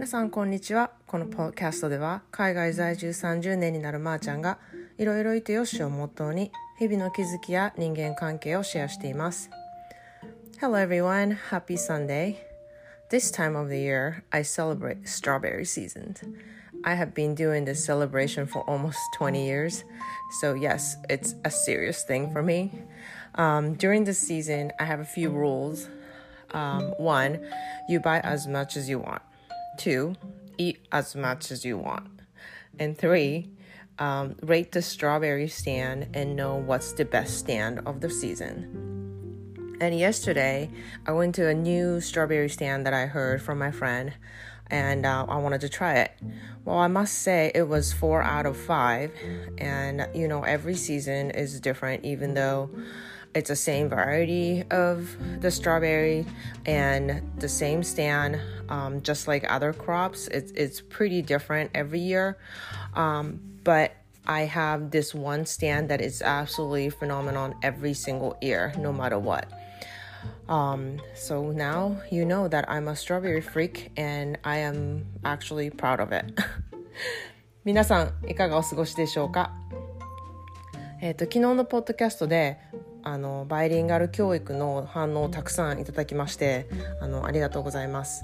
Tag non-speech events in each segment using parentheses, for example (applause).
皆さんこんにちはこのポッドキャストでは海外在住30年になるまーちゃんがいろいろいてよしをモットーに日々の気づきや人間関係をシェアしています Hello everyone, happy Sunday This time of the year I celebrate strawberry season I have been doing this celebration for almost 20 years so yes, it's a serious thing for me um, during this season I have a few rules um, one, you buy as much as you want. Two, eat as much as you want. And three, um, rate the strawberry stand and know what's the best stand of the season. And yesterday, I went to a new strawberry stand that I heard from my friend, and uh, I wanted to try it. Well, I must say it was four out of five, and you know, every season is different, even though it's the same variety of the strawberry and the same stand, um, just like other crops. It's, it's pretty different every year. Um, but I have this one stand that is absolutely phenomenal every single year, no matter what. Um, so now you know that I'm a strawberry freak and I am actually proud of it. (laughs) 皆さんいかがお過ごしでしょうかえっ、ー、と昨日のポッドキャストで あのバイリンガル教育の反応をたくさんいただきましてあのありがとうございます。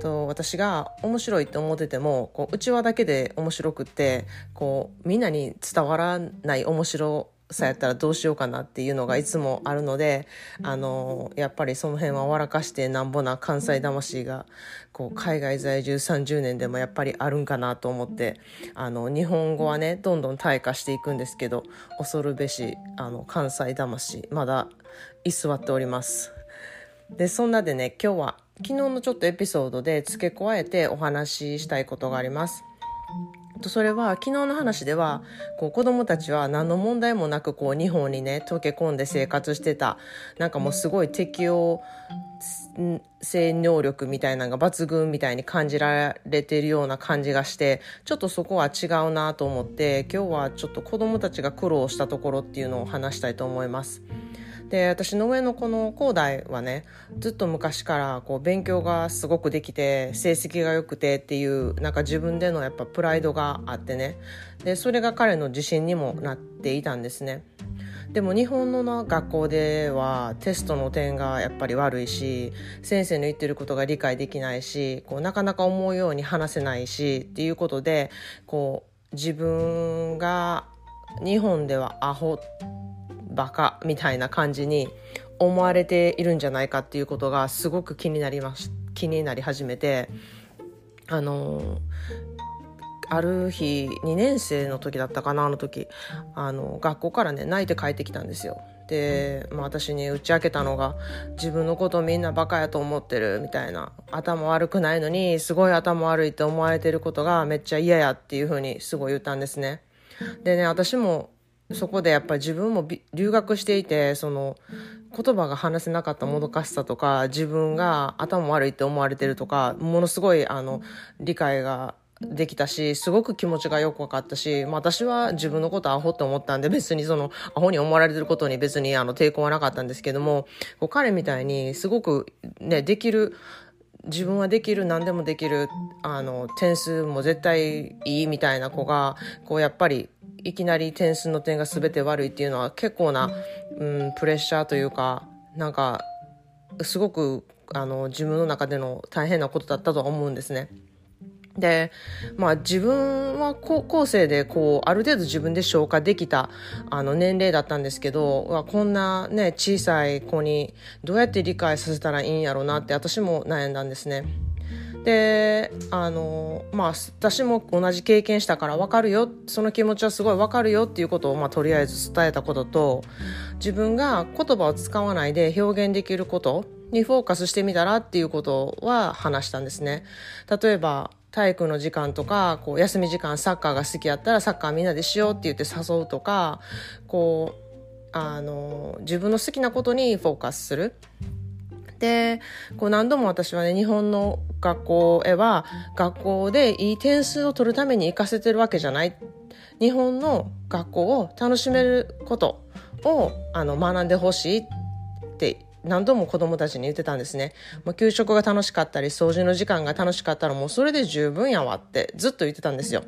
と私が面白いって思っててもこうちわだけで面白くってこうみんなに伝わらない面白さやったらどうしようかなっていうのがいつもあるのであのやっぱりその辺は笑かしてなんぼな関西魂がこう海外在住30年でもやっぱりあるんかなと思ってあの日本語はねどんどん退化していくんですけど恐るべしあの関西魂まだ居座っております。でそんなでね今日は昨日のちょっとエピソードで付け加えてお話ししたいことがあります。それは昨日の話ではこう子供たちは何の問題もなくこう日本にね溶け込んで生活してたなんかもうすごい適応性能力みたいなのが抜群みたいに感じられてるような感じがしてちょっとそこは違うなと思って今日はちょっと子供たちが苦労したところっていうのを話したいと思います。で私の上のこの高大はねずっと昔からこう勉強がすごくできて成績が良くてっていうなんか自分でのやっぱプライドがあってねでそれが彼の自信にもなっていたんですね。でも日本の学校ではテストの点がやっぱり悪いし先生の言ってることが理解できないしこうなかなか思うように話せないしっていうことでこう自分が日本ではアホバカみたいな感じに思われているんじゃないかっていうことがすごく気になりまし気になり始めてあのある日2年生の時だったかなあの時あの学校からね泣いて帰ってきたんですよ。で、まあ、私に打ち明けたのが自分のことみんなバカやと思ってるみたいな頭悪くないのにすごい頭悪いって思われてることがめっちゃ嫌やっていうふうにすごい言ったんですね。でね私もそこでやっぱり自分も留学していてその言葉が話せなかったもどかしさとか自分が頭悪いって思われてるとかものすごいあの理解ができたし、すごく気持ちがよく分かったし、まあ、私は自分のことアホって思ったんで、別にその、アホに思われてることに別にあの抵抗はなかったんですけども、こう彼みたいにすごくね、できる、自分はできる、何でもできる、あの、点数も絶対いいみたいな子が、こうやっぱりいきなり点数の点が全て悪いっていうのは結構な、うん、プレッシャーというかなんかすごくあの自分の中での大変なことだったとは思うんですね。で、まあ自分は高校生でこう、ある程度自分で消化できたあの年齢だったんですけど、こんなね、小さい子にどうやって理解させたらいいんやろうなって私も悩んだんですね。であのまあ私も同じ経験したから分かるよその気持ちはすごい分かるよっていうことを、まあ、とりあえず伝えたことと自分が言葉を使わないで表現できることにフォーカスしてみたらっていうことは話したんですね。例えば体育の時間とかこう休み時間サッカーが好きやったらサッカーみんなでしようって言って誘うとかこうあの自分の好きなことにフォーカスする。でこう何度も私はね日本の学校へは学校でいい点数を取るために行かせてるわけじゃない日本の学校を楽しめることをあの学んでほしいって何度も子供たちに言ってたんですね。もう給食が楽しかったり、掃除の時間が楽しかったらもうそれで十分やわってずっと言ってたんですよ。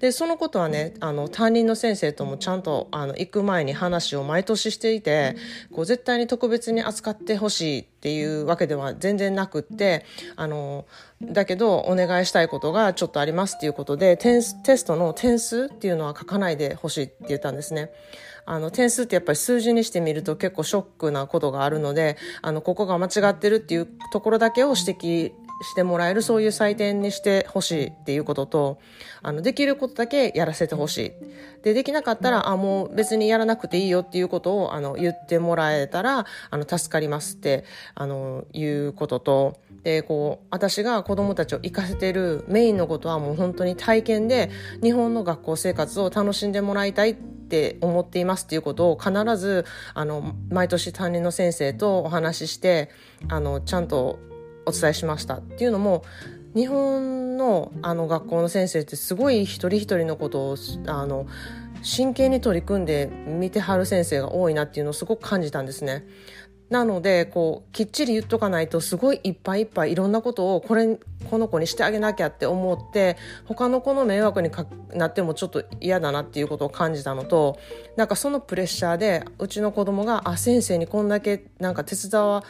で、そのことはね、あの、担任の先生ともちゃんと、あの、行く前に話を毎年していて、こう、絶対に特別に扱ってほしいっていうわけでは全然なくって、あの、だけど、お願いしたいことがちょっとありますっていうことで、テストの点数っていうのは書かないでほしいって言ったんですね。あの、点数ってやっぱり数字にしてみると結構ショックなことがあるので、あの、ここが間違ってるっていうところだけを指摘してもらえるそういう採点にしてほしいっていうことと、あの、できることだけやらせてほしい。で、できなかったら、あ、もう別にやらなくていいよっていうことを、あの、言ってもらえたら、あの、助かりますって、あの、いうことと、で、こう、私が子供たちを行かせてるメインのことはもう本当に体験で、日本の学校生活を楽しんでもらいたいって思っていますっていうことを必ず、あの、毎年担任の先生とお話しして、あの、ちゃんとお伝えしましたっていうのも日本のあの学校の先生ってすごい一人一人のことをあの真剣に取り組んで見てはる先生が多いなっていうのをすごく感じたんですね。なのでこうきっちり言っとかないとすごいいっぱいいっぱいいろんなことをこれこの子にしてあげなきゃって思って他の子の迷惑になってもちょっと嫌だなっていうことを感じたのとなんかそのプレッシャーでうちの子供があ先生にこんだけなんか手伝わ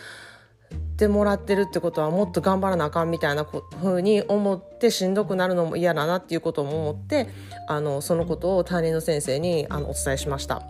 ってもらってるってことはもっと頑張らなあかんみたいなふうに思ってしんどくなるのも嫌だなっていうことも思ってあのそのことを担任の先生にあのお伝えしました。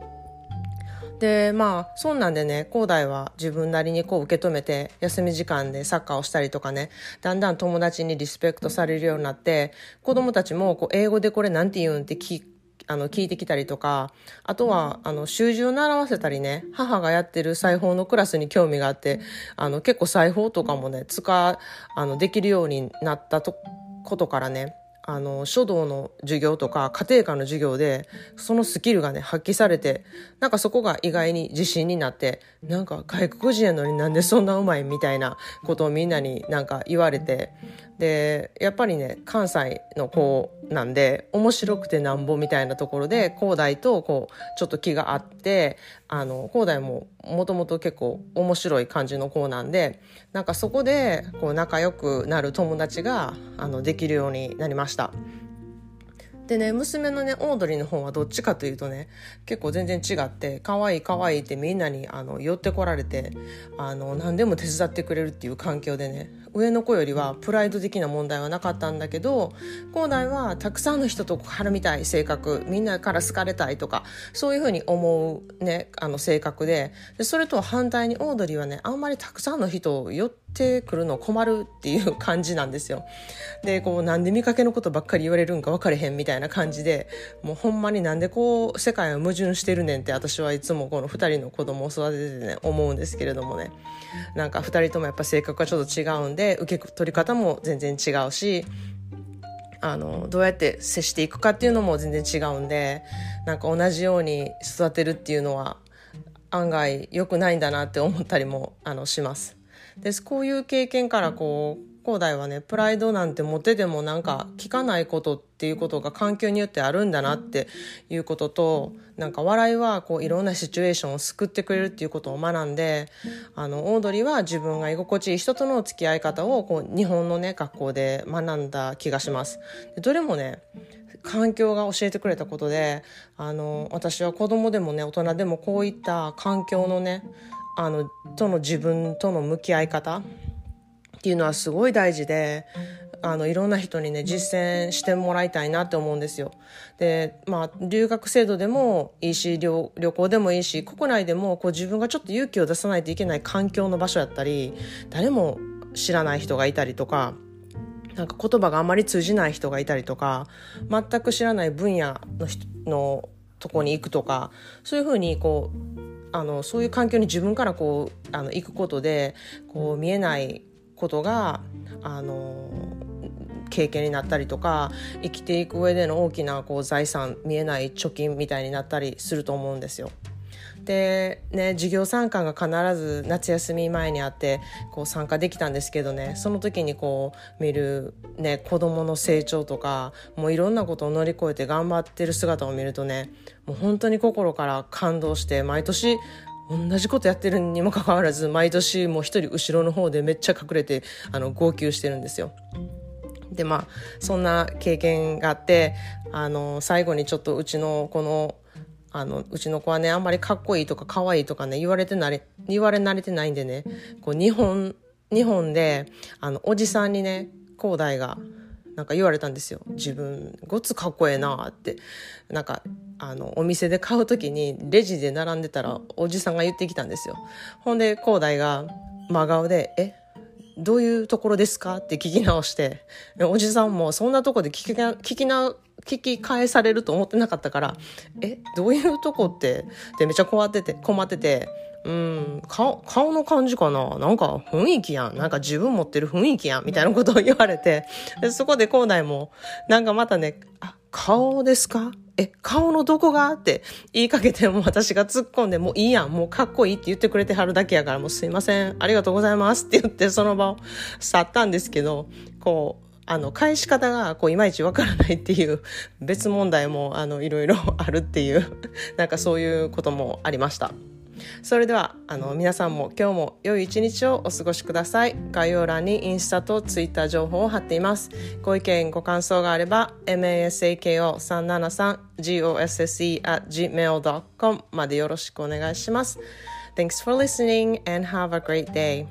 でまあそんなんでね広大は自分なりにこう受け止めて休み時間でサッカーをしたりとかねだんだん友達にリスペクトされるようになって子供たちもこう英語でこれなんて言うんって聞あの、聞いてきたりとか、あとは、あの、習字を習わせたりね、母がやってる裁縫のクラスに興味があって、あの、結構裁縫とかもね、使、あの、できるようになったと、ことからね、あの、書道の授業とか家庭科の授業で、そのスキルがね、発揮されて、なんかそこが意外に自信になって、なんか外国人やのになんでそんなうまいみたいなことをみんなになんか言われて、で、やっぱりね、関西の子なんで、面白くてなんぼみたいなところで、恒大とこう、ちょっと気があって、あの、広大ももともと結構面白い感じの子なんで、なんかそこで、こう、仲良くなる友達が、あの、できるようになりました。でね、娘のね、オードリーの方はどっちかというとね、結構全然違って、可愛い可愛いってみんなにあの寄ってこられて、あの、何でも手伝ってくれるっていう環境でね、上の子よりはプライド的な問題はなかったんだけど、広大はたくさんの人と絡みたい性格、みんなから好かれたいとか、そういうふうに思うね、あの性格で、でそれと反対にオードリーはね、あんまりたくさんの人を寄ってってくるの困るっていう感じなんですよ。で、こう、なんで見かけのことばっかり言われるんか分かれへんみたいないな感じで、もうほんまになんでこう、世界は矛盾してるねんって私はいつもこの2人の子供を育ててね、思うんですけれどもね。なんか2人ともやっぱ性格がちょっと違うんで、受け取り方も全然違うし、あの、どうやって接していくかっていうのも全然違うんで、なんか同じように育てるっていうのは案外良くないんだなって思ったりもあのします。ですこういう経験からこう広大はねプライドなんて持ててもなんか聞かないことっていうことが環境によってあるんだなっていうこととなんか笑いはこういろんなシチュエーションを救ってくれるっていうことを学んであのオードリーは自分が居心地いい人との付き合い方をこう日本のね学校で学んだ気がします。どれもね環境が教えてくれたことであの私は子供でもね大人でもこういった環境のねあのとの自分との向き合い方っていうのはすごい大事であのいろんな人にね実践してもらいたいなって思うんですよ。でまあ留学制度でもいいし旅旅行でもいいし国内でもこう自分がちょっと勇気を出さないといけない環境の場所やったり誰も知らない人がいたりとかなんか言葉があんまり通じない人がいたりとか全く知らない分野の人のとこに行くとかそういうふうにこうあのそういう環境に自分からこうあの行くことでこう見えないことがあの経験になったりとか生きていく上での大きなこう財産見えない貯金みたいになったりすると思うんですよ。でね授業参観が必ず夏休み前にあってこう参加できたんですけどねその時にこう見る、ね、子どもの成長とかもういろんなことを乗り越えて頑張ってる姿を見るとねもう本当に心から感動して毎年同じことやってるにもかかわらず毎年もう一人後ろの方でめっちゃ隠れてあの号泣してるんですよ。でまあそんな経験があってあの最後にちょっとうちのこのあのうちの子はねあんまりかっこいいとか可愛いいとかね言われてなれ言われ慣れてないんでねこう日本日本であのおじさんにね広大がなんか言われたんですよ自分ごつかっこええなってなんかあのお店で買う時にレジで並んでたらおじさんが言ってきたんですよほんで広大が真顔で「えどういうところですか?」って聞き直しておじさんもそんなとこで聞きな聞きな聞き返されると思ってなかったから「えどういうとこって?」ってめっちゃ困ってて困っててうん、顔、顔の感じかな？なんか雰囲気やん。なんか自分持ってる雰囲気やん。みたいなことを言われて、そこで校内も、なんかまたね、あ、顔ですかえ、顔のどこが？って言いかけても私が突っ込んで、もういいやん。もうかっこいいって言ってくれてはるだけやから、もうすいません。ありがとうございますって言ってその場を去ったんですけど、こう、あの、返し方が、こう、いまいちわからないっていう別問題も、あの、いろいろあるっていう、なんかそういうこともありました。それではあの皆さんも今日も良い一日をお過ごしください。概要欄にインスタとツイッター情報を貼っています。ご意見ご感想があれば masako373gosse.gmail.com までよろしくお願いします。Thanks for listening and have a great day.